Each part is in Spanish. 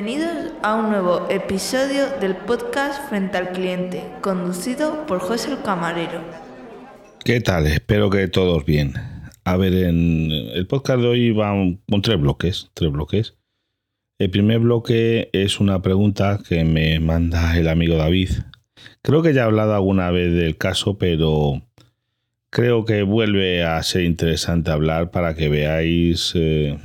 Bienvenidos a un nuevo episodio del podcast Frente al Cliente, conducido por José el Camarero. ¿Qué tal? Espero que todos bien. A ver, en el podcast de hoy va con tres bloques, tres bloques. El primer bloque es una pregunta que me manda el amigo David. Creo que ya he hablado alguna vez del caso, pero creo que vuelve a ser interesante hablar para que veáis eh,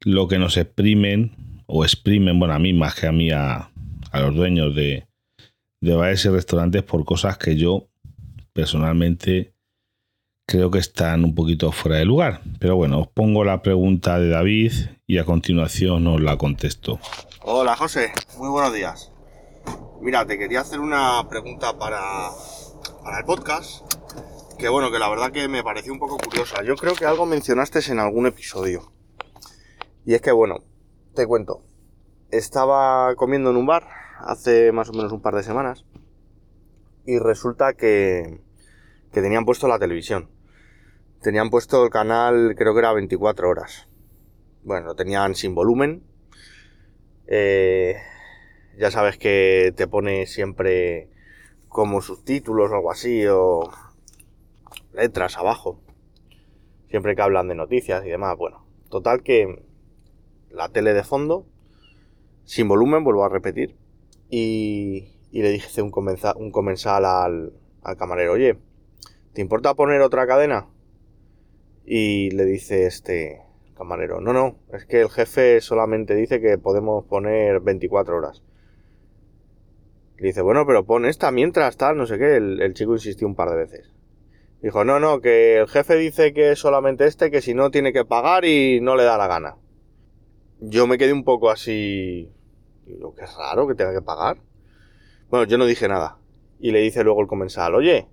lo que nos exprimen o exprimen, bueno, a mí más que a mí, a, los dueños de, de bares y restaurantes por cosas que yo personalmente creo que están un poquito fuera de lugar. Pero bueno, os pongo la pregunta de David y a continuación os la contesto. Hola José, muy buenos días. Mira, te quería hacer una pregunta para, para el podcast. Que bueno, que la verdad que me pareció un poco curiosa. Yo creo que algo mencionaste en algún episodio. Y es que, bueno, te cuento. Estaba comiendo en un bar hace más o menos un par de semanas. Y resulta que, que tenían puesto la televisión. Tenían puesto el canal, creo que era 24 horas. Bueno, lo tenían sin volumen. Eh, ya sabes que te pone siempre como subtítulos o algo así, o letras abajo. Siempre que hablan de noticias y demás. Bueno, total que la tele de fondo, sin volumen, vuelvo a repetir, y, le dije un, un comensal al, al camarero, oye, ¿te importa poner otra cadena? Y le dice este camarero, no, no, es que el jefe solamente dice que podemos poner 24 horas. Le dice, bueno, pero pon esta mientras tal, no sé qué. El, el, chico insistió un par de veces. Dijo, no, no, que el jefe dice que es solamente este, que si no tiene que pagar y no le da la gana yo me quedé un poco así. Digo, qué raro que tenga que pagar. Bueno, yo no dije nada. Y le dice luego el comensal, oye,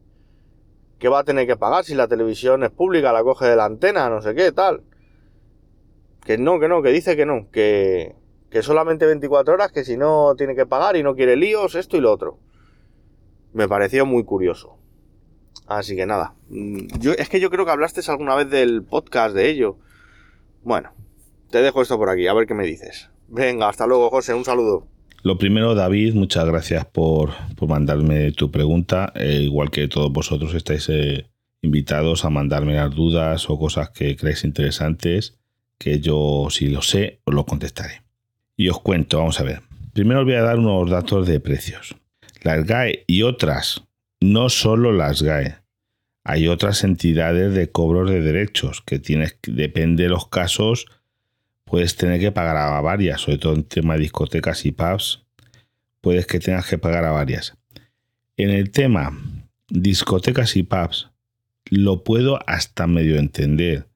¿qué va a tener que pagar si la televisión es pública, la coge de la antena, no sé qué, tal? Que no, que no, que dice que no, que, que solamente 24 horas, que si no tiene que pagar y no quiere líos, esto y lo otro. Me pareció muy curioso. Así que nada. Mm, yo, es que yo creo que hablaste alguna vez del podcast de ello. Bueno, te dejo esto por aquí, a ver qué me dices. Venga, hasta luego, José, un saludo. Lo primero, David, muchas gracias por, mandarme tu pregunta. Eh, igual que todos vosotros estáis eh, invitados a mandarme las dudas o cosas que creéis interesantes, que yo, si lo sé, os lo contestaré. Y os cuento, vamos a ver. Primero os voy a dar unos datos de precios. Las GAE y otras, no solo las GAE, hay otras entidades de cobros de derechos que tienes, depende de los casos, puedes tener que pagar a varias, sobre todo en tema de discotecas y pubs, puedes que tengas que pagar a varias. En el tema discotecas y pubs, lo puedo hasta medio entender.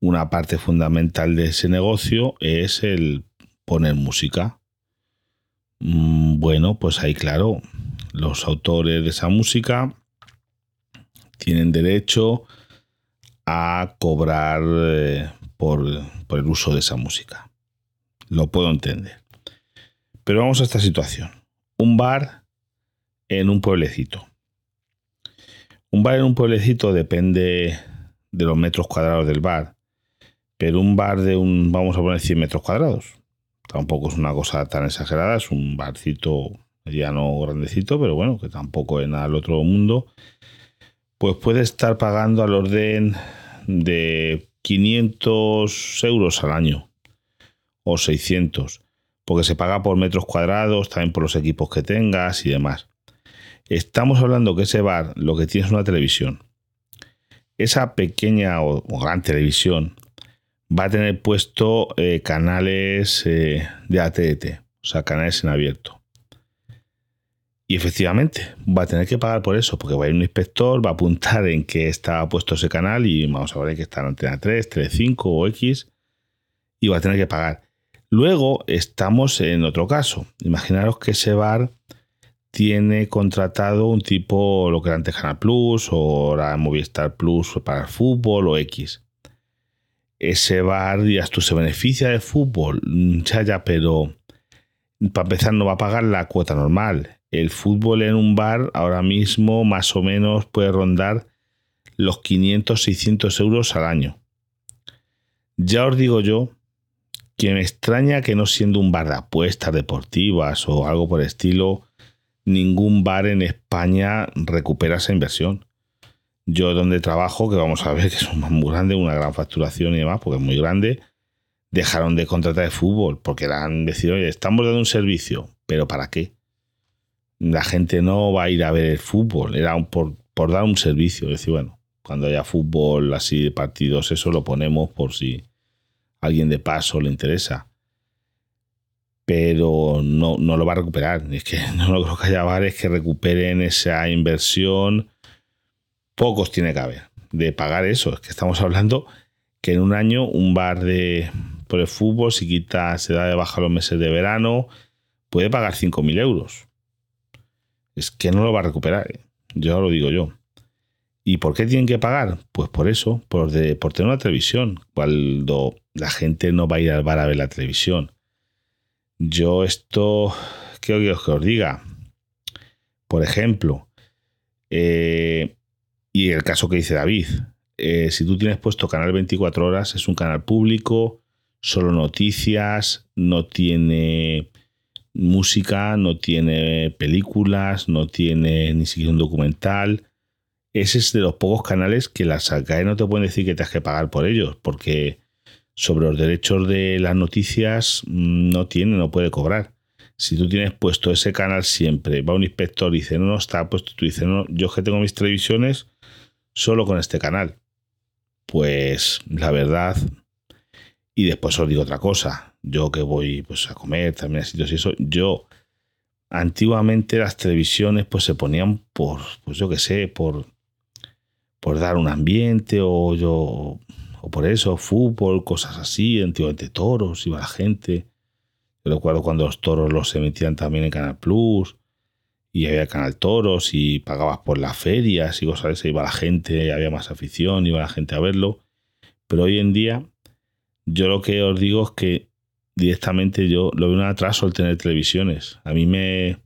Una parte fundamental de ese negocio es el poner música. Mm, bueno, pues ahí claro, los autores de esa música tienen derecho a cobrar por, el uso de esa música. Lo puedo entender. Pero vamos a esta situación. Un bar en un pueblecito. Un bar en un pueblecito depende de los metros cuadrados del bar. Pero un bar de un, vamos a poner 100 metros cuadrados. Tampoco es una cosa tan exagerada. Es un barcito ya no grandecito, pero bueno, que tampoco es nada al otro mundo. Pues puede estar pagando al orden de 500 euros al año o 600, porque se paga por metros cuadrados, también por los equipos que tengas y demás. Estamos hablando que ese bar lo que tiene es una televisión. Esa pequeña o, gran televisión va a tener puesto eh, canales eh, de ATT, o sea, canales en abierto. Y efectivamente, va a tener que pagar por eso, porque va a ir un inspector, va a apuntar en que está puesto ese canal y vamos a ver que está en antena 3, 3, 5 o X y va a tener que pagar. Luego estamos en otro caso. Imaginaros que ese bar tiene contratado un tipo, lo que era antes Canal Plus o ahora Movistar Plus para el fútbol o X. Ese bar, dirías tú, se beneficia de fútbol, ya, ya, pero para empezar no va a pagar la cuota normal el fútbol en un bar ahora mismo más o menos puede rondar los 500-600 euros al año. Ya os digo yo que me extraña que no siendo un bar de apuestas deportivas o algo por el estilo, ningún bar en España recupera esa inversión. Yo donde trabajo, que vamos a ver que es un muy grande, una gran facturación y demás, porque es muy grande, dejaron de contratar de fútbol porque eran decir, oye, estamos dando un servicio, pero ¿para qué? La gente no va a ir a ver el fútbol, era por, por dar un servicio, es decir, bueno, cuando haya fútbol así de partidos, eso lo ponemos por si alguien de paso le interesa. Pero no, no lo va a recuperar. Es que no lo creo que haya bares que recuperen esa inversión. Pocos tiene que haber de pagar eso. Es que estamos hablando que en un año un bar de por el fútbol, si quita, se da de baja los meses de verano, puede pagar 5.000 euros. Es que no lo va a recuperar. ¿eh? Yo lo digo yo. ¿Y por qué tienen que pagar? Pues por eso, por, tener una televisión. Cuando la gente no va a ir al bar a ver la televisión. Yo esto, ¿qué quiero que os diga? Por ejemplo, eh, y el caso que dice David, eh, si tú tienes puesto canal 24 horas, es un canal público, solo noticias, no tiene música, no tiene películas, no tiene ni siquiera un documental ese es de los pocos canales que las SACAE no te pueden decir que te has que pagar por ellos, porque sobre los derechos de las noticias mm, no tiene, no puede cobrar. Si tú tienes puesto ese canal siempre, va un inspector y dice, no, no está puesto, tú dices, no, yo que tengo mis televisiones solo con este canal. Pues la verdad, y después os digo otra cosa, yo que voy pues a comer también a sitios y eso, yo antiguamente las televisiones pues se ponían por, pues yo que sé, por por dar un ambiente o yo o por eso, fútbol, cosas así, antiguamente toros, iba la gente. Yo recuerdo cuando los toros los emitían también en Canal Plus y había Canal Toros y pagabas por las ferias y cosas así, iba la gente, había más afición, iba la gente a verlo. Pero hoy en día yo lo que os digo es que directamente yo lo veo un atraso el tener televisiones. A mí me,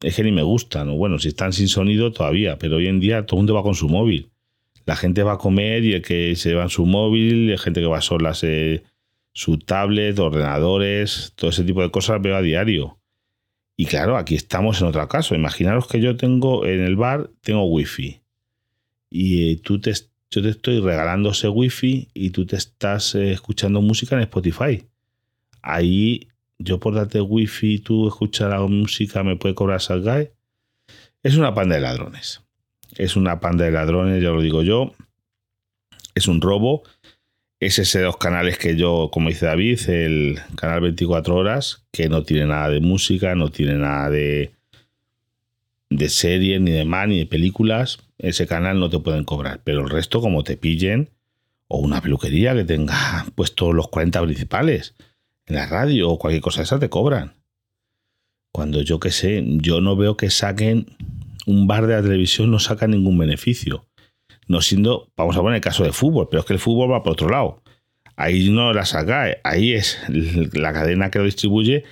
es que ni me gustan. Bueno, si están sin sonido todavía, pero hoy en día todo el mundo va con su móvil. La gente va a comer y el que se va en su móvil, la gente que va sola se, su tablet, ordenadores, todo ese tipo de cosas veo a diario. Y claro, aquí estamos en otro caso. Imaginaros que yo tengo en el bar, tengo wifi. Y eh, tú te, yo te estoy regalando ese wifi y tú te estás eh, escuchando música en Spotify. Ahí yo por darte wifi, tú escuchar la música, me puede cobrar Salgae. Es una panda de ladrones. Es una panda de ladrones, ya lo digo yo. Es un robo. Es ese de los canales que yo, como dice David, el canal 24 horas, que no tiene nada de música, no tiene nada de, de ni de más, ni de películas. Ese canal no te pueden cobrar. Pero el resto, como te pillen, o una peluquería que tenga puestos los 40 principales en la radio o cualquier cosa esa te cobran. Cuando yo que sé, yo no veo que saquen un bar de la televisión, no saca ningún beneficio. No siendo, vamos a poner el caso de fútbol, pero es que el fútbol va por otro lado. Ahí no la saca, ahí es la cadena que lo distribuye,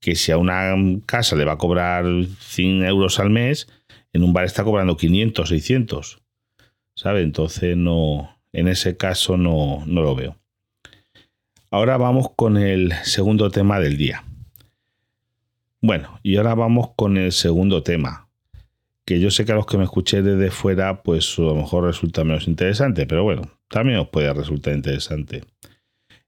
que si a una casa le va a cobrar 100 euros al mes, en un bar está cobrando 500, 600. ¿Sabe? Entonces no, en ese caso no, no lo veo. Ahora vamos con el segundo tema del día. Bueno, y ahora vamos con el segundo tema, que yo sé que a los que me escuché desde fuera, pues a lo mejor resulta menos interesante, pero bueno, también os puede resultar interesante.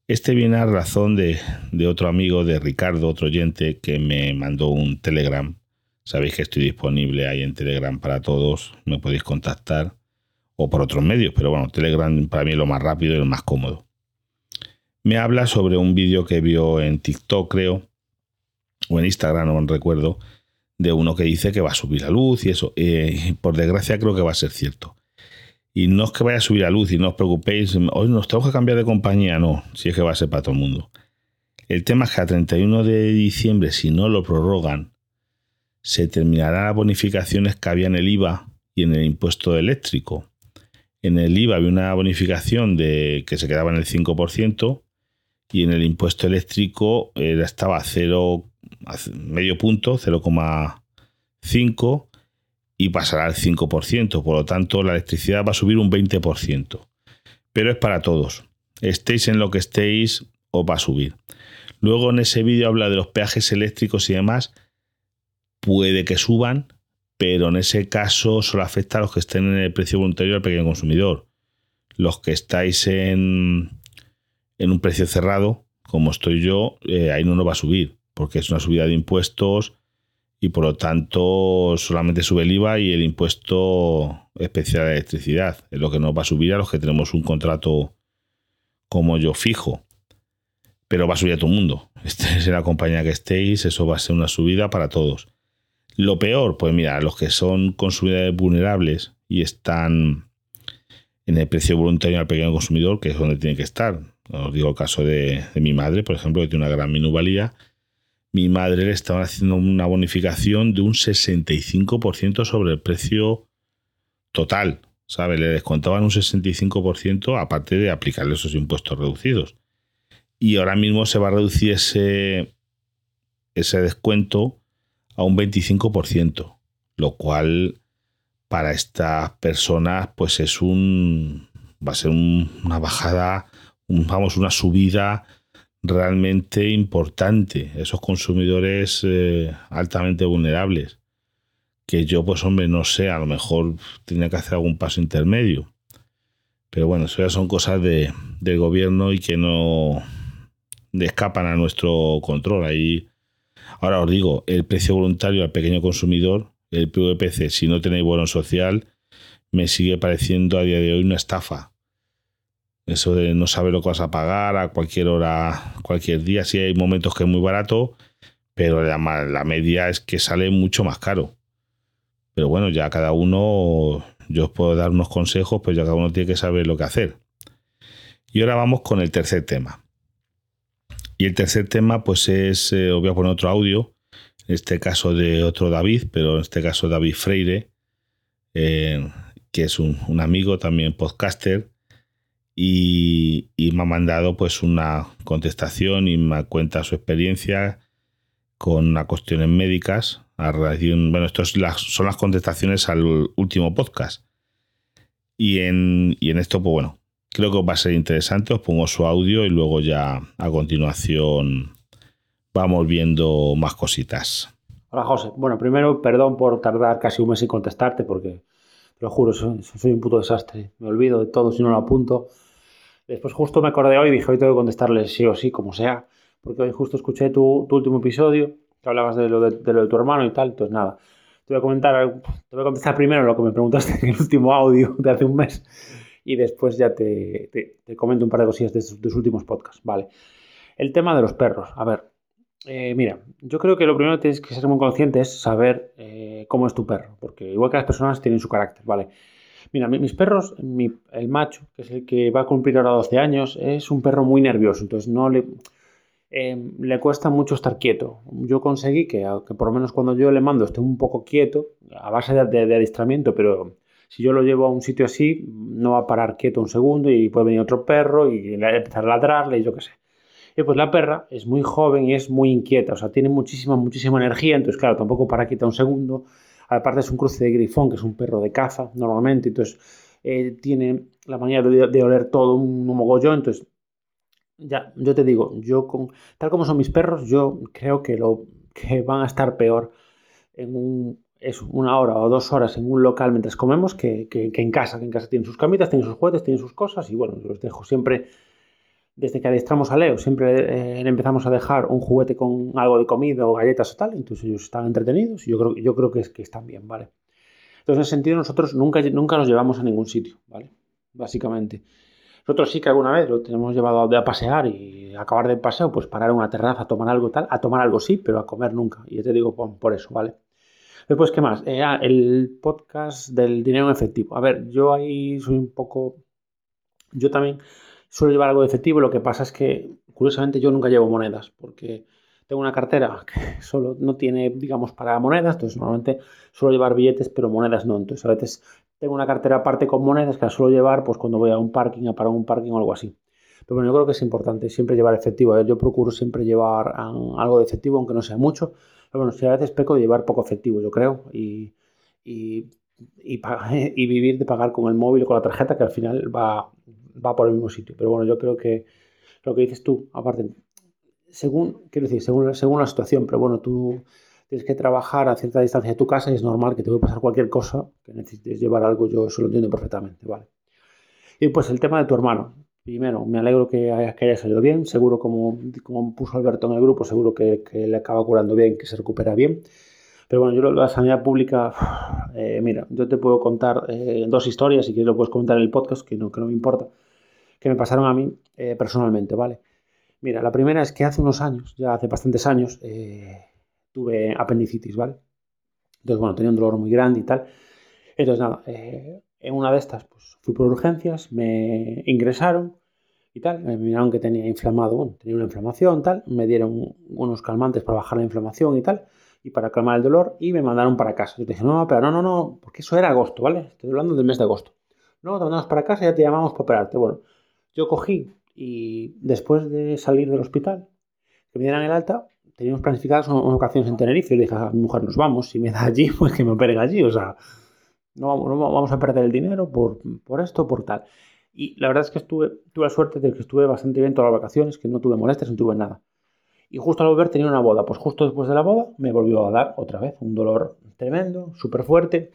Este viene a razón de, de otro amigo de Ricardo, otro oyente, que me mandó un Telegram. Sabéis que estoy disponible ahí en Telegram para todos, me podéis contactar, o por otros medios, pero bueno, Telegram para mí es lo más rápido y lo más cómodo me habla sobre un vídeo que vio en TikTok, creo, o en Instagram, no recuerdo, de uno que dice que va a subir la luz y eso. Eh, por desgracia creo que va a ser cierto. Y no es que vaya a subir la luz y no os preocupéis, hoy nos tengo que cambiar de compañía, no, si es que va a ser para todo el mundo. El tema es que a 31 de diciembre, si no lo prorrogan, se terminarán las bonificaciones que había en el IVA y en el impuesto eléctrico. En el IVA había una bonificación de que se quedaba en el 5%, y en el impuesto eléctrico era, estaba a 0, medio punto, 0,5 y pasará al 5%. Por lo tanto, la electricidad va a subir un 20%. Pero es para todos. Estéis en lo que estéis, os va a subir. Luego en ese vídeo habla de los peajes eléctricos y demás. Puede que suban, pero en ese caso solo afecta a los que estén en el precio voluntario al pequeño consumidor. Los que estáis en, en un precio cerrado, como estoy yo, eh, ahí no nos va a subir, porque es una subida de impuestos y por lo tanto solamente sube el IVA y el impuesto especial de electricidad. Es lo que nos va a subir a los que tenemos un contrato como yo fijo. Pero va a subir a todo el mundo. Este es la compañía que estéis, eso va a ser una subida para todos. Lo peor, pues mira, los que son consumidores vulnerables y están en el precio voluntario al pequeño consumidor, que es donde tiene que estar. Os digo el caso de, mi madre, por ejemplo, que tiene una gran minuvalía. Mi madre le estaba haciendo una bonificación de un 65% sobre el precio total. ¿Sabe? Le descontaban un 65% aparte de aplicarle esos impuestos reducidos. Y ahora mismo se va a reducir ese, ese descuento a un 25%, lo cual para estas personas pues es un va a ser una bajada, vamos, una subida realmente importante. Esos consumidores eh, altamente vulnerables. Que yo, pues hombre, no sé, a lo mejor tiene que hacer algún paso intermedio. Pero bueno, eso ya son cosas de, del gobierno y que no escapan a nuestro control. Ahí Ahora os digo, el precio voluntario al pequeño consumidor, el PVPC, si no tenéis bono social, me sigue pareciendo a día de hoy una estafa. Eso de no saber lo que vas a pagar a cualquier hora, cualquier día. Sí hay momentos que es muy barato, pero la, media es que sale mucho más caro. Pero bueno, ya cada uno, yo os puedo dar unos consejos, pues ya cada uno tiene que saber lo que hacer. Y ahora vamos con el tercer tema. Y el tercer tema, pues es, eh, os voy a poner otro audio, en este caso de otro David, pero en este caso David Freire, eh, que es un, amigo también podcaster, y, me ha mandado pues una contestación y me cuenta su experiencia con cuestiones médicas. A bueno, esto son las contestaciones al último podcast. Y en, y en esto, pues bueno, Creo que va a ser interesante, os pongo su audio y luego ya a continuación vamos viendo más cositas. Hola José, bueno, primero perdón por tardar casi un mes en contestarte porque, lo juro, soy, un puto desastre, me olvido de todo si no lo apunto. Después justo me acordé hoy y dije, hoy tengo que contestarle sí o sí, como sea, porque hoy justo escuché tu, último episodio, que hablabas de lo de, de de tu hermano y tal, entonces nada, te voy a comentar, te voy a contestar primero lo que me preguntaste en el último audio de hace un mes y después ya te, comento un par de cosillas de tus últimos podcasts. Vale. El tema de los perros. A ver, eh, mira, yo creo que lo primero que tienes que ser muy consciente es saber eh, cómo es tu perro, porque igual que las personas tienen su carácter, ¿vale? Mira, mis perros, el macho, que es el que va a cumplir ahora 12 años, es un perro muy nervioso, entonces no le, em, le cuesta mucho estar quieto. Yo conseguí que, que, por lo menos cuando yo le mando esté un poco quieto, a base de, de, de adiestramiento, pero si yo lo llevo a un sitio así, no va a parar quieto un segundo y puede venir otro perro y empezar a ladrarle y yo qué sé. Y pues la perra es muy joven y es muy inquieta, o sea, tiene muchísima, muchísima energía, entonces claro, tampoco para quieta un segundo. Aparte es un cruce de grifón, que es un perro de caza normalmente, entonces eh, tiene la manera de, oler todo un, mogollón, entonces ya, yo te digo, yo con, tal como son mis perros, yo creo que, lo, que van a estar peor en un es una hora o dos horas en un local mientras comemos que, en casa, que en casa tienen sus camitas, tienen sus juguetes, tienen sus cosas y bueno, los dejo siempre, desde que adiestramos a Leo, siempre eh, empezamos a dejar un juguete con algo de comida o galletas o tal, entonces ellos están entretenidos y yo creo, yo creo que, es, que están bien, ¿vale? Entonces, en ese sentido, nosotros nunca, nunca los llevamos a ningún sitio, ¿vale? Básicamente. Nosotros sí que alguna vez lo tenemos llevado a, pasear y acabar de paseo, pues parar en una terraza a tomar algo tal, a tomar algo sí, pero a comer nunca. Y te digo por eso, ¿vale? Después, ¿qué más? Eh, ah, el podcast del dinero en efectivo. A ver, yo ahí soy un poco... Yo también suelo llevar algo de efectivo, lo que pasa es que, curiosamente, yo nunca llevo monedas, porque tengo una cartera que solo no tiene, digamos, para monedas, entonces normalmente suelo llevar billetes, pero monedas no. Entonces, a veces tengo una cartera aparte con monedas que la suelo llevar pues cuando voy a un parking, a parar un parking o algo así. Pero bueno, yo creo que es importante siempre llevar efectivo. ¿eh? Yo procuro siempre llevar um, algo de efectivo, aunque no sea mucho, pero bueno, si a veces peco de llevar poco efectivo, yo creo, y, y, y, vivir de pagar con el móvil o con la tarjeta, que al final va, va por el mismo sitio. Pero bueno, yo creo que lo que dices tú, aparte, según, quiero decir, según, según la situación, pero bueno, tú tienes que trabajar a cierta distancia de tu casa y es normal que te pueda pasar cualquier cosa, que necesites llevar algo, yo eso lo entiendo perfectamente, ¿vale? Y pues el tema de tu hermano. Primero, me alegro que haya, que haya salido bien, seguro como, como puso Alberto en el grupo, seguro que le acaba curando bien, que se recupera bien. Pero bueno, yo la sanidad pública, eh, mira, yo te puedo contar eh, dos historias, y que lo puedes comentar en el podcast, que no, que no me importa, que me pasaron a mí eh, personalmente, ¿vale? Mira, la primera es que hace unos años, ya hace bastantes años, tuve apendicitis, ¿vale? Entonces, bueno, tenía un dolor muy grande y tal. Entonces, nada, en una de estas, pues fui por urgencias, me ingresaron y tal, me miraron que tenía inflamado, bueno, tenía una inflamación, tal, me dieron unos calmantes para bajar la inflamación y tal y para calmar el dolor y me mandaron para casa. Yo dije, no, pero no, no, no, porque eso era agosto, ¿vale? Estoy hablando del mes de agosto. No, te mandamos para casa ya te llamamos para operarte. Bueno, yo cogí y después de salir del hospital, que me dieran el alta, teníamos planificadas unas ocasiones en Tenerife y le dije a mi mujer, nos vamos, si me da allí, pues que me operen allí, o sea, no, vamos a perder el dinero por, por esto, por tal. Y la verdad es que estuve, tuve la suerte de que estuve bastante bien todas las vacaciones, que no tuve molestias, no tuve nada. Y justo al volver tenía una boda. Pues justo después de la boda me volvió a dar otra vez un dolor tremendo, súper fuerte.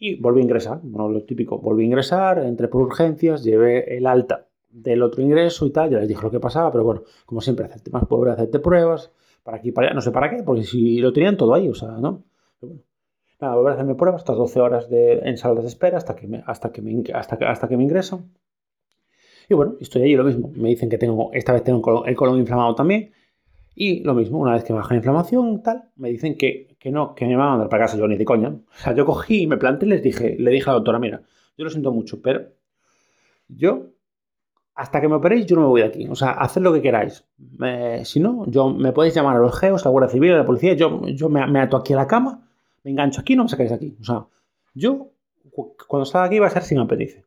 Y volví a ingresar. Bueno, lo típico, volví a ingresar, entré por urgencias, llevé el alta del otro ingreso y tal. Ya les dije lo que pasaba, pero bueno, como siempre, hacerte más pobre, hacerte pruebas, para aquí, para allá, no sé para qué, porque si lo tenían todo ahí, o sea, ¿no? Pero bueno. Nada, volver a hacerme pruebas, estas 12 horas de, en salas de espera hasta que me, hasta que me, hasta, hasta que me ingresan. Y bueno, estoy allí lo mismo. Me dicen que tengo, esta vez tengo el colon inflamado también. Y lo mismo, una vez que baja la inflamación, tal, me dicen que, que no, que me van a mandar para casa yo ni de coña. O sea, yo cogí y me planté y les dije, le dije a la doctora, mira, yo lo siento mucho, pero yo, hasta que me operéis, yo no me voy de aquí. O sea, haced lo que queráis. si no, yo me podéis llamar a los geos, a la Guardia Civil, a la policía, yo, yo me, me ato aquí a la cama, me engancho aquí, no me sacáis de aquí. O sea, yo, cuando estaba aquí, va a ser sin apéndice.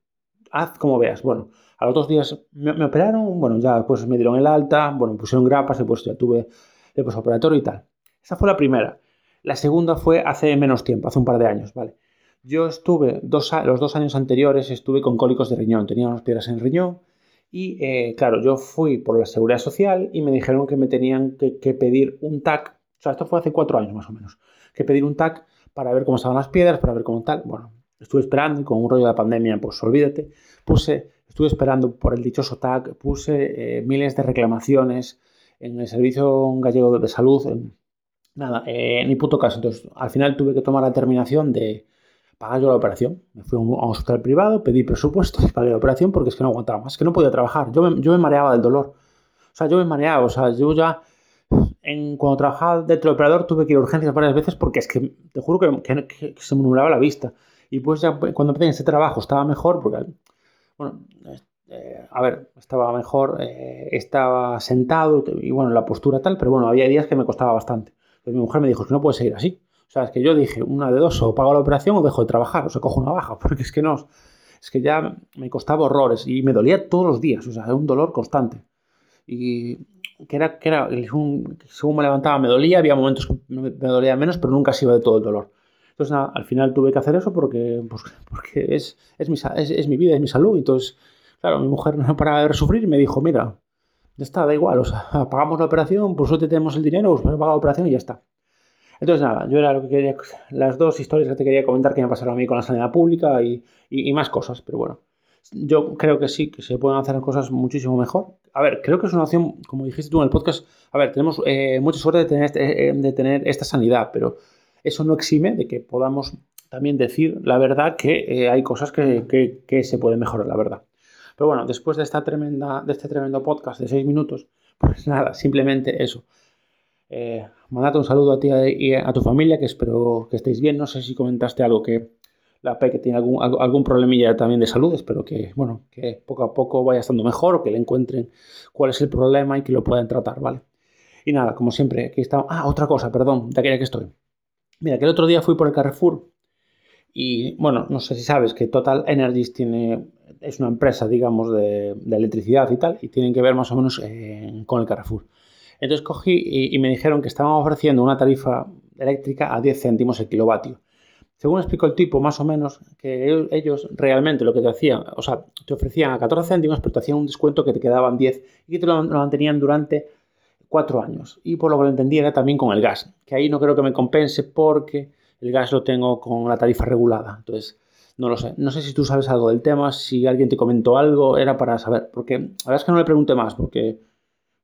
Haz como veas. Bueno, a los dos días me, operaron, bueno, ya después me dieron el alta, bueno, pusieron grapas, después ya tuve el posoperatorio y tal. Esa fue la primera. La segunda fue hace menos tiempo, hace un par de años, ¿vale? Yo estuve, dos, los dos años anteriores estuve con cólicos de riñón, tenía unas piedras en el riñón y, eh, claro, yo fui por la seguridad social y me dijeron que me tenían que, que, pedir un TAC, o sea, esto fue hace cuatro años más o menos, que pedir un TAC para ver cómo estaban las piedras, para ver cómo tal. Bueno, estuve esperando y con un rollo de pandemia, pues olvídate, puse Estuve esperando por el dichoso TAC, puse eh, miles de reclamaciones en el Servicio Gallego de Salud. nada, eh, ni puto caso. Entonces, al final tuve que tomar la determinación de pagar yo la operación. Me fui a un, hospital privado, pedí presupuesto y pagué la operación porque es que no aguantaba más, que no podía trabajar. Yo me, yo me mareaba del dolor. O sea, yo me mareaba. O sea, yo ya en, cuando trabajaba dentro del operador tuve que ir a urgencias varias veces porque es que te juro que, se me nublaba la vista. Y pues ya cuando empecé ese trabajo estaba mejor porque bueno, eh, a ver, estaba mejor, eh, estaba sentado y bueno, la postura tal, pero bueno, había días que me costaba bastante. Mi mujer me dijo que no puede seguir así. O sea, es que yo dije, una de dos, o pago la operación o dejo de trabajar, o se cojo una baja, porque es que no, es que ya me costaba horrores y me dolía todos los días, o sea, era un dolor constante. Y que era, que era según me levantaba me dolía, había momentos que me dolía menos, pero nunca se iba de todo el dolor. Entonces, nada, al final tuve que hacer eso porque, pues, porque es, es, mi, es, mi vida, es mi salud. Entonces, claro, mi mujer no paraba de sufrir y me dijo, mira, ya está, da igual, o sea, pagamos la operación, por suerte tenemos el dinero, pues pagamos la operación y ya está. Entonces, nada, yo era lo que quería, las dos historias que te quería comentar que me pasaron a mí con la sanidad pública y, y, más cosas, pero bueno, yo creo que sí, que se pueden hacer cosas muchísimo mejor. A ver, creo que es una opción, como dijiste tú en el podcast, a ver, tenemos eh, mucha suerte de tener, este, de tener esta sanidad, pero eso no exime de que podamos también decir la verdad que eh, hay cosas que, se pueden mejorar, la verdad. Pero bueno, después de, esta tremenda, de este tremendo podcast de seis minutos, pues nada, simplemente eso. Eh, mandate un saludo a ti y a tu familia, que espero que estéis bien. No sé si comentaste algo que la que tiene algún, algún problemilla también de salud, espero que, bueno, que poco a poco vaya estando mejor o que le encuentren cuál es el problema y que lo puedan tratar, ¿vale? Y nada, como siempre, aquí está. Ah, otra cosa, perdón, de aquella que estoy. Mira, que el otro día fui por el Carrefour y, bueno, no sé si sabes que Total Energies tiene, es una empresa, digamos, de, electricidad y tal, y tienen que ver más o menos eh, con el Carrefour. Entonces cogí y, me dijeron que estaban ofreciendo una tarifa eléctrica a 10 céntimos el kilovatio. según explicó el tipo, más o menos, que ellos realmente lo que te hacían, o sea, te ofrecían a 14 céntimos, pero te hacían un descuento que te quedaban 10 y que te lo, mantenían durante 4 años. Y por lo que lo entendía era también con el gas, que ahí no creo que me compense porque el gas lo tengo con la tarifa regulada. Entonces, no lo sé. No sé si tú sabes algo del tema, si alguien te comentó algo, era para saber. Porque la verdad es que no le pregunté más, porque,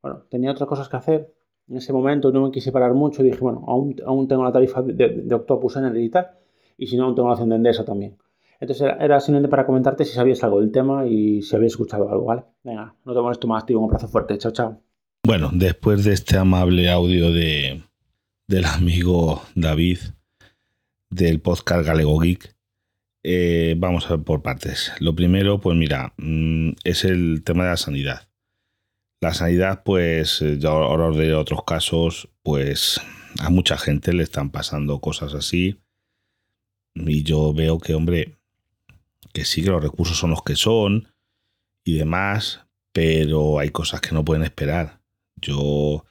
bueno, tenía otras cosas que hacer en ese momento, no me quise parar mucho dije, bueno, aún, aún tengo la tarifa de, de Octopus Energy y tal y si no, aún tengo la acción de Endesa también. Entonces era, simplemente para comentarte si sabías algo del tema y si habías escuchado algo, ¿vale? Venga, no te molesto más, tío, un abrazo fuerte, chao, chao. Bueno, después de este amable audio de, del amigo David del podcast Galego Geek, eh, vamos a ver por partes. Lo primero, pues mira, mm, es el tema de la sanidad. La sanidad, pues, eh, ya ahora de otros casos, pues a mucha gente le están pasando cosas así y yo veo que, hombre, que sí que los recursos son los que son y demás, pero hay cosas que no pueden esperar. Yo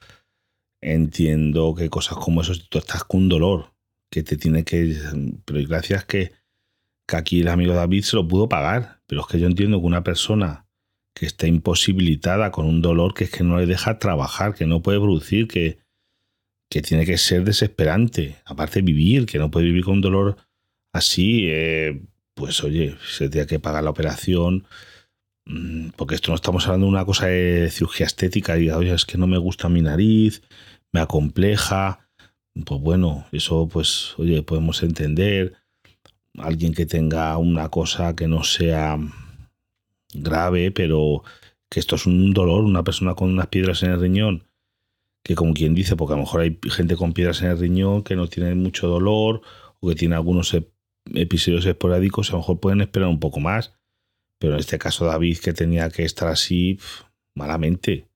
entiendo que cosas como eso, tú estás con dolor, que te tiene que... Pero gracias que, que aquí el amigo David se lo pudo pagar, pero es que yo entiendo que una persona que está imposibilitada con un dolor que es que no le deja trabajar, que no puede producir, que, que tiene que ser desesperante. Aparte vivir, que no puede vivir con un dolor así, eh, pues oye, se tiene que pagar la operación, porque esto no estamos hablando de una cosa de cirugía estética, y oye, es que no me gusta mi nariz, me acompleja, pues bueno, eso pues, oye, podemos entender. Alguien que tenga una cosa que no sea grave, pero que esto es un dolor, una persona con unas piedras en el riñón, que como quien dice, porque a lo mejor hay gente con piedras en el riñón que no tiene mucho dolor o que tiene algunos episodios esporádicos a lo mejor pueden esperar un poco más, pero en este caso David que tenía que estar así malamente.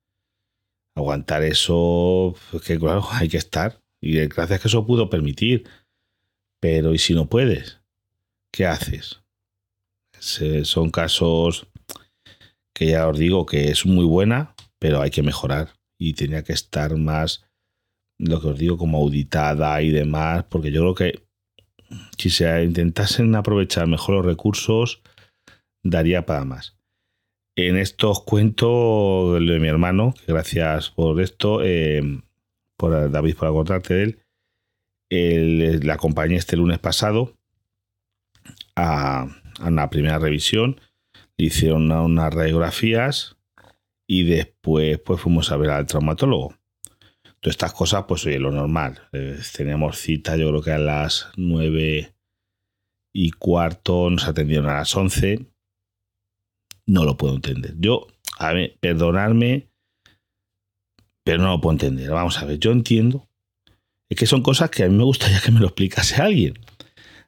Aguantar eso, que claro, hay que estar. Y gracias que eso pudo permitir. Pero ¿y si no puedes? ¿Qué haces? son casos que ya os digo que es muy buena, pero hay que mejorar. Y tenía que estar más, lo que os digo, como auditada y demás, porque yo creo que si se intentasen aprovechar mejor los recursos, daría para más. En esto os cuento lo de mi hermano, gracias por esto, eh, por David, por acordarte de él. la acompañé este lunes pasado a, una primera revisión, le hicieron unas radiografías y después pues fuimos a ver al traumatólogo. Todas estas cosas, pues lo normal. Eh, teníamos cita, yo creo que a las nueve y cuarto, nos atendieron a las once. No lo puedo entender. Yo, a ver, perdonarme, pero no lo puedo entender. Vamos a ver, yo entiendo. Es que son cosas que a mí me gustaría que me lo explicase alguien.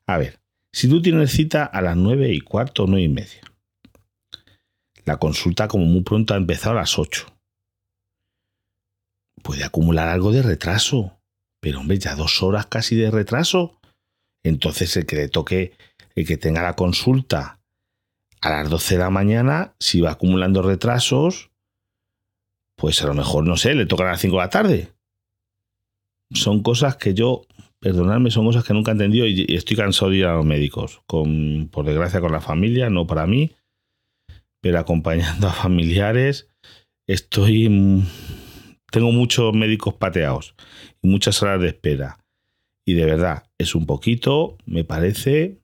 A ver, si tú tienes cita a las nueve y cuarto o nueve y media, la consulta como muy pronto ha empezado a las ocho puede acumular algo de retraso. Pero hombre, ya dos horas casi de retraso. Entonces el que le toque, el que tenga la consulta a las 12 de la mañana, si va acumulando retrasos, pues a lo mejor, no sé, le toca a las 5 de la tarde. Son cosas que yo, perdonadme, son cosas que nunca he entendido y estoy cansado de ir a los médicos. Con, por desgracia con la familia, no para mí, pero acompañando a familiares, estoy tengo muchos médicos pateados y muchas horas de espera. Y de verdad, es un poquito, me parece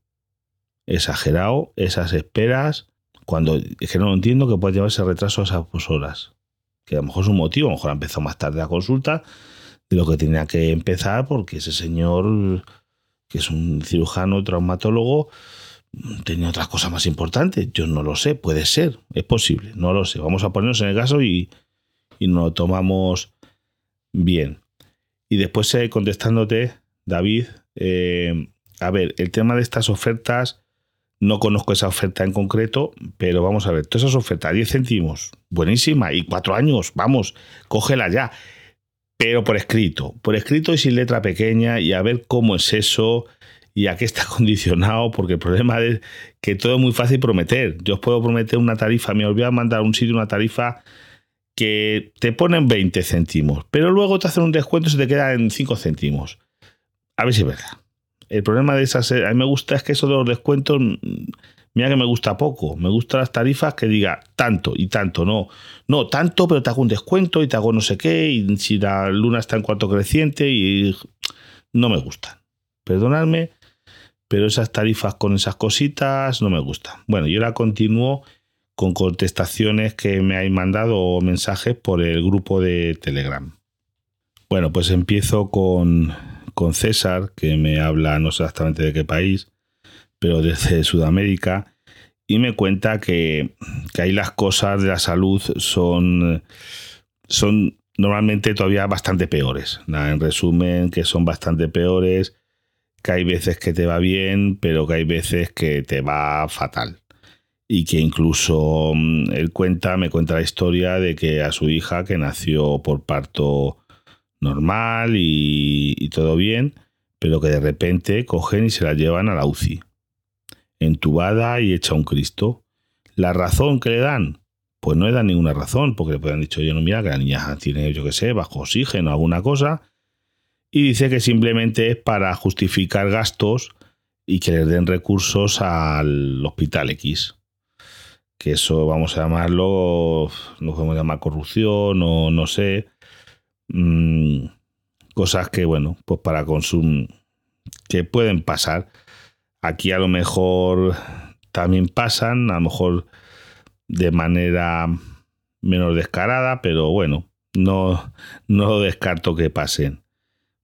exagerado esas esperas cuando es que no entiendo que pueda llevarse retraso a esas horas. Que a lo mejor es un motivo, a lo mejor empezó más tarde la consulta de lo que tenía que empezar porque ese señor, que es un cirujano traumatólogo, tenía otras cosas más importantes. Yo no lo sé, puede ser, es posible, no lo sé. Vamos a ponernos en el caso y, y nos tomamos bien. Y después eh, contestándote, David, eh, a ver, el tema de estas ofertas, no conozco esa oferta en concreto, pero vamos a ver, todas esas ofertas, 10 céntimos, buenísima, y cuatro años, vamos, cógela ya, pero por escrito, por escrito y sin letra pequeña, y a ver cómo es eso y a qué está condicionado, porque el problema es que todo es muy fácil prometer. Yo os puedo prometer una tarifa, me voy a mandar a un sitio una tarifa que te ponen 20 céntimos, pero luego te hacen un descuento y se te queda en 5 céntimos. A ver si es verdad. El problema de esas, a mí me gusta es que eso de los descuentos, mira que me gusta poco. Me gustan las tarifas que diga tanto y tanto, no. No, tanto, pero te hago un descuento y te hago no sé qué, y si la luna está en cuanto creciente, y no me gustan. Perdonadme, pero esas tarifas con esas cositas no me gustan. Bueno, yo la continúo con contestaciones que me hay mandado o mensajes por el grupo de Telegram. Bueno, pues empiezo con, con César, que me habla no sé exactamente de qué país, pero desde Sudamérica, y me cuenta que, que ahí las cosas de la salud son, son normalmente todavía bastante peores. en resumen, que son bastante peores, que hay veces que te va bien, pero que hay veces que te va fatal. Y que incluso mm, él cuenta, me cuenta la historia de que a su hija, que nació por parto normal y, todo bien, pero que de repente cogen y se la llevan a la UCI entubada y hecha un Cristo. La razón que le dan, pues no le dan ninguna razón, porque le pueden dicho, yo no, mira, que la niña tiene, yo qué sé, bajo oxígeno, alguna cosa, y dice que simplemente es para justificar gastos y que les den recursos al hospital X. Que eso vamos a llamarlo, no podemos llamar corrupción o no sé. Mm, cosas que, bueno, pues para consumo, que pueden pasar. Aquí a lo mejor también pasan, a lo mejor de manera menos descarada, pero bueno, no, no descarto que pasen.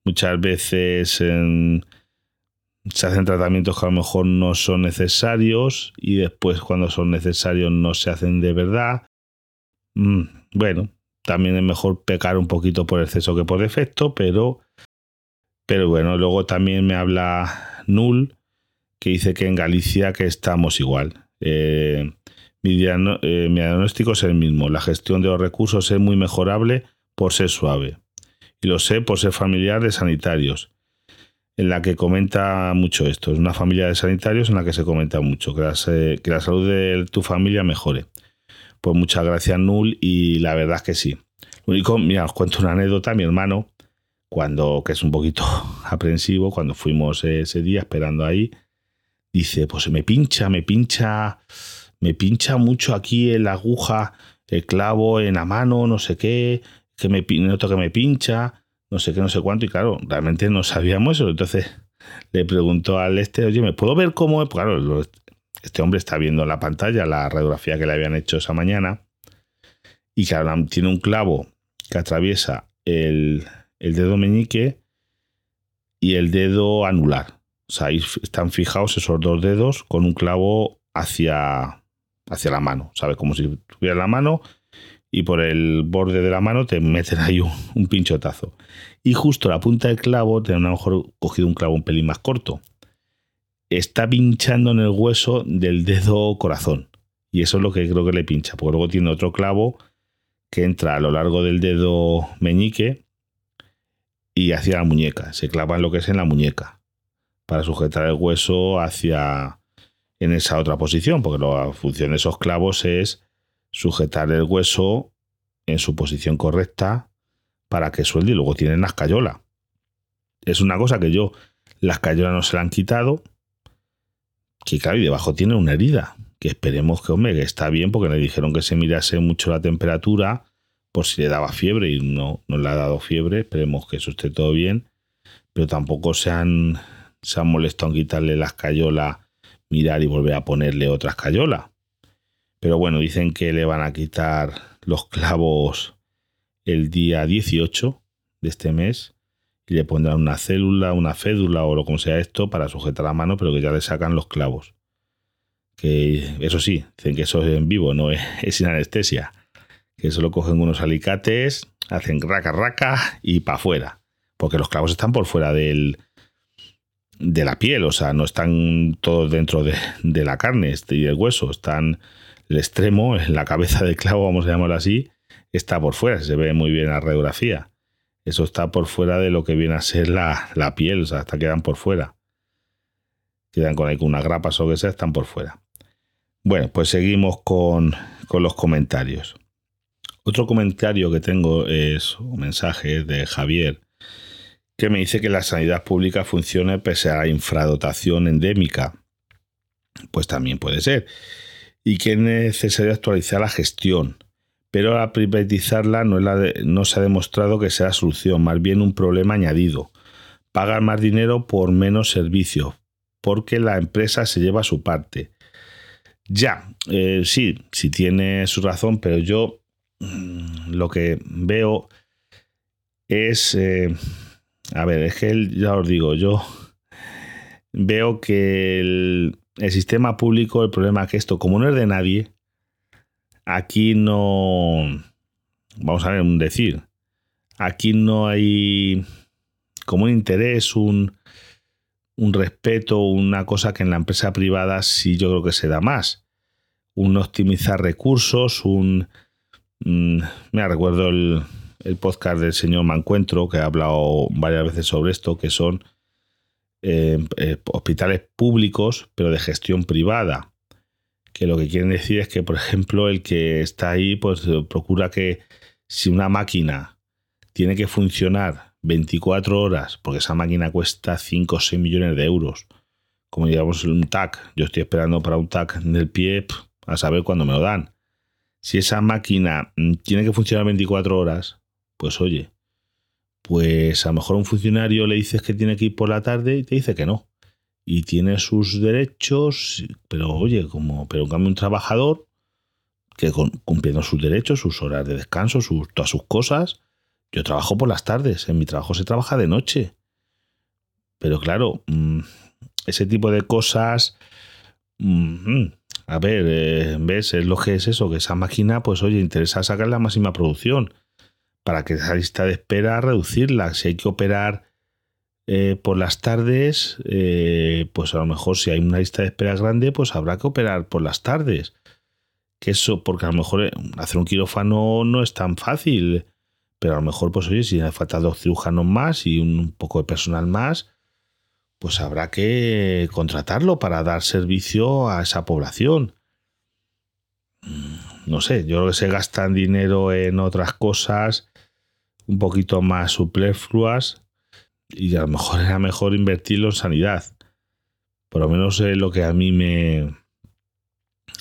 Muchas veces se hacen tratamientos que a lo mejor no son necesarios y después cuando son necesarios no se hacen de verdad. Mm, bueno, también es mejor pecar un poquito por exceso que por defecto, pero, pero bueno, luego también me habla Null que dice que en Galicia que estamos igual. Eh, eh, mi, diagnóstico es el mismo. La gestión de los recursos es muy mejorable por ser suave. Y lo sé por ser familiar de sanitarios, en la que comenta mucho esto. Es una familia de sanitarios en la que se comenta mucho, que la, que la salud de tu familia mejore. Pues muchas gracias, Null, y la verdad es que sí. Lo único, mira, os cuento una anécdota. Mi hermano, cuando, que es un poquito aprensivo, cuando fuimos ese día esperando ahí, dice, pues me pincha, me pincha, me pincha mucho aquí en la aguja, el clavo en la mano, no sé qué, que me noto que me pincha, no sé qué, no sé cuánto, y claro, realmente no sabíamos eso. Entonces le preguntó al este, oye, ¿me puedo ver cómo es? Claro, este hombre está viendo en la pantalla la radiografía que le habían hecho esa mañana, y que tiene un clavo que atraviesa el, dedo meñique y el dedo anular. O sea, ahí están fijados esos dos dedos con un clavo hacia, hacia la mano, ¿sabes? Como si tuviera la mano y por el borde de la mano te meten ahí un, pinchotazo. Y justo la punta del clavo, te a lo mejor cogido un clavo un pelín más corto. Está pinchando en el hueso del dedo corazón. Y eso es lo que creo que le pincha, porque luego tiene otro clavo que entra a lo largo del dedo meñique y hacia la muñeca. Se clava en lo que es en la muñeca para sujetar el hueso hacia en esa otra posición, porque la función de esos clavos es sujetar el hueso en su posición correcta para que suelde y luego tienen la escayola. Es una cosa que yo, la escayola no se la han quitado, que claro, y debajo tiene una herida, que esperemos que, hombre, que está bien, porque le dijeron que se mirase mucho la temperatura por si le daba fiebre y no, no le ha dado fiebre, esperemos que eso esté todo bien, pero tampoco se han se han molestado en quitarle la escayola, mirar y volver a ponerle otra escayola. Pero bueno, dicen que le van a quitar los clavos el día 18 de este mes y le pondrán una célula, una fédula o lo como sea esto para sujetar la mano, pero que ya le sacan los clavos. Que eso sí, dicen que eso es en vivo, no es, sin anestesia. Que eso lo cogen unos alicates, hacen raca raca y para afuera. Porque los clavos están por fuera del, de la piel, o sea, no están todos dentro de, la carne este, y del hueso, están el extremo, la cabeza del clavo, vamos a llamarlo así, está por fuera, se ve muy bien la radiografía. Eso está por fuera de lo que viene a ser la, piel, o sea, hasta quedan por fuera. Quedan con, una grapa o lo que sea, están por fuera. Bueno, pues seguimos con, con los comentarios. Otro comentario que tengo es un mensaje de Javier que me dice que la sanidad pública funcione pese a la infradotación endémica. Pues también puede ser. Y que es necesario actualizar la gestión. Pero al privatizarla no, se ha demostrado que sea solución, más bien un problema añadido. Pagar más dinero por menos servicios, porque la empresa se lleva su parte. Ya, eh, sí, sí tiene su razón, pero yo mm, lo que veo es... Eh, a ver, es que ya os digo, yo veo que el, sistema público, el problema es que esto, como no es de nadie, aquí no. Vamos a ver, un decir. Aquí no hay como un interés, un, respeto, una cosa que en la empresa privada sí yo creo que se da más. Un optimizar recursos, un... Mm, me recuerdo el, el podcast del señor Mancuentro, que ha hablado varias veces sobre esto, que son eh, eh, hospitales públicos, pero de gestión privada. Que lo que quieren decir es que, por ejemplo, el que está ahí, pues procura que si una máquina tiene que funcionar 24 horas, porque esa máquina cuesta 5 o 6 millones de euros, como digamos un TAC, yo estoy esperando para un TAC del pie a saber cuándo me lo dan. Si esa máquina mm, tiene que funcionar 24 horas, pues oye, pues a lo mejor un funcionario le dices que tiene que ir por la tarde y te dice que no. Y tiene sus derechos, pero oye, como, pero en cambio un trabajador que cumpliendo sus derechos, sus horas de descanso, sus, todas sus cosas, yo trabajo por las tardes, en mi trabajo se trabaja de noche. Pero claro, mm, ese tipo de cosas, mm, a ver, eh, ¿ves? Es lo que es eso, que esa máquina, pues oye, interesa sacar la máxima producción para que esa lista de espera reducirla. Si hay que operar eh, por las tardes, eh, pues a lo mejor si hay una lista de espera grande, pues habrá que operar por las tardes. Que eso, porque a lo mejor eh, hacer un quirófano no es tan fácil. Pero a lo mejor, pues oye, si hace falta dos cirujanos más y un poco de personal más, pues habrá que contratarlo para dar servicio a esa población. Mm, no sé, yo creo que se gastan dinero en otras cosas un poquito más superfluas y a lo mejor era mejor invertirlo en sanidad. Por lo menos es lo que a mí me,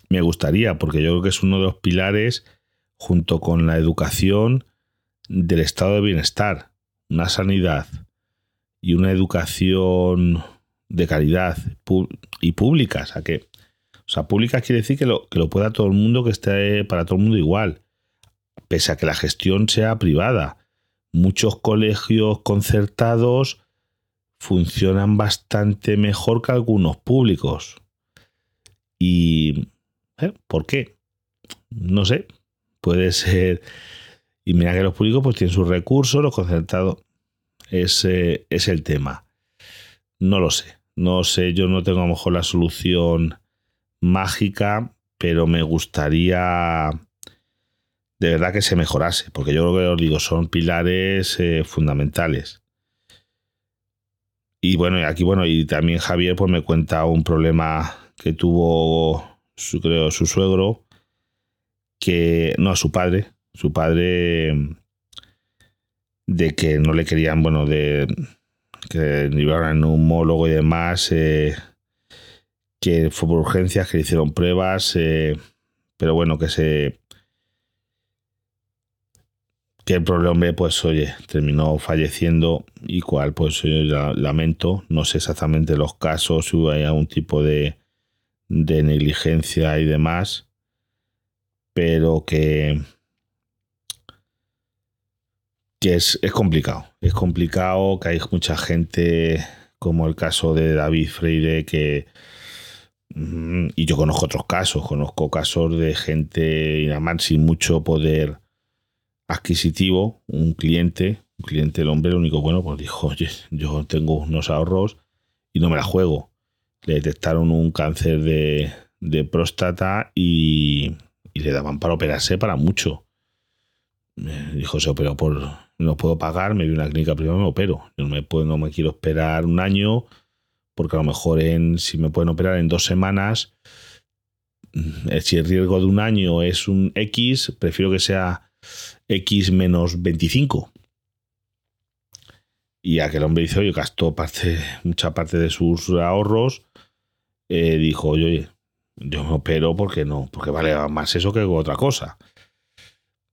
me gustaría, porque yo creo que es uno de los pilares, junto con la educación, del estado de bienestar. Una sanidad y una educación de calidad y pública. O sea, que, o sea, pública quiere decir que lo, que lo pueda todo el mundo, que esté para todo el mundo igual, pese a que la gestión sea privada muchos colegios concertados funcionan bastante mejor que algunos públicos. ¿Y ¿eh? por qué? No sé. Puede ser... Y mira que los públicos pues tienen sus recursos, los concertados. Ese es el tema. No lo sé. No sé, yo no tengo a lo mejor la solución mágica, pero me gustaría de verdad que se mejorase, porque yo creo que os digo, son pilares eh, fundamentales. Y bueno, aquí bueno, y también Javier pues me cuenta un problema que tuvo su, creo, su suegro, que no su padre, su padre de que no le querían, bueno, de que llevaran en un homólogo y demás, eh, que fue por urgencias, que le hicieron pruebas, eh, pero bueno, que se que el problema, pues oye, terminó falleciendo y cual, pues yo lamento, no sé exactamente los casos, si hubo algún tipo de, de negligencia y demás, pero que, que es, es, complicado, es complicado, que hay mucha gente, como el caso de David Freire, que... Mm, y yo conozco otros casos, conozco casos de gente, además sin mucho poder adquisitivo, un cliente, un cliente, el hombre, lo único bueno, pues dijo, oye, yo tengo unos ahorros y no me la juego. Le detectaron un cáncer de, próstata y, le daban para operarse para mucho. dijo, se operó por, no puedo pagar, me vi una clínica privada, me opero. Yo no me, puedo, no me quiero esperar un año, porque a lo mejor en, si me pueden operar en dos semanas, mm, si el riesgo de un año es un X, prefiero que sea X menos 25. Y aquel hombre hizo, yo gastó parte, mucha parte de sus ahorros. Eh, dijo, oye, yo me opero porque no, porque vale más eso que otra cosa.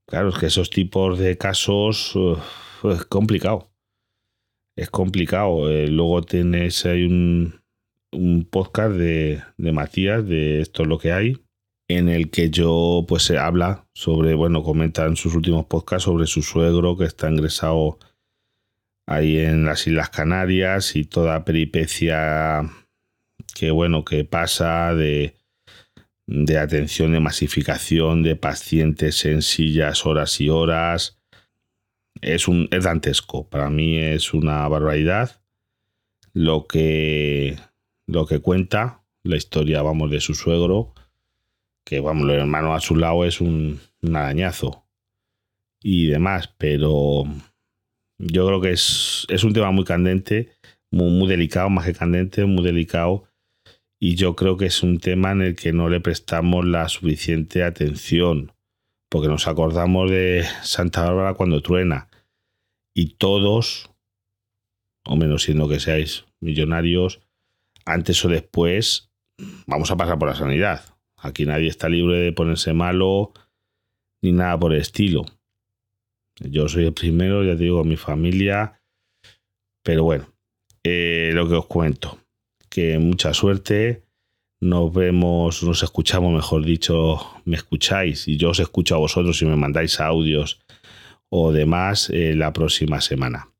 Claro, es que esos tipos de casos es complicado. Es complicado. Eh, luego tienes hay un, un podcast de, de, Matías, de esto es lo que hay, en el que yo pues se habla sobre, bueno, comenta en sus últimos podcasts sobre su suegro que está ingresado ahí en las Islas Canarias y toda peripecia que bueno, que pasa de de atención de masificación de pacientes en sillas horas y horas. Es, un, es dantesco. Para mí es una barbaridad lo que, lo que cuenta la historia, vamos, de su suegro. Que, vamos, el hermano a su lado es un, un arañazo y demás, pero yo creo que es, es un tema muy candente, muy, muy delicado, más que candente, muy delicado y yo creo que es un tema en el que no le prestamos la suficiente atención, porque nos acordamos de Santa Bárbara cuando truena y todos, o menos siendo que seáis millonarios, antes o después vamos a pasar por la sanidad. Aquí nadie está libre de ponerse malo ni nada por el estilo. Yo soy el primero, ya te digo, mi familia, pero bueno, eh, lo que os cuento que mucha suerte. Nos vemos, nos escuchamos, mejor dicho, me escucháis y yo os escucho a vosotros y me mandáis audios o demás eh, la próxima semana.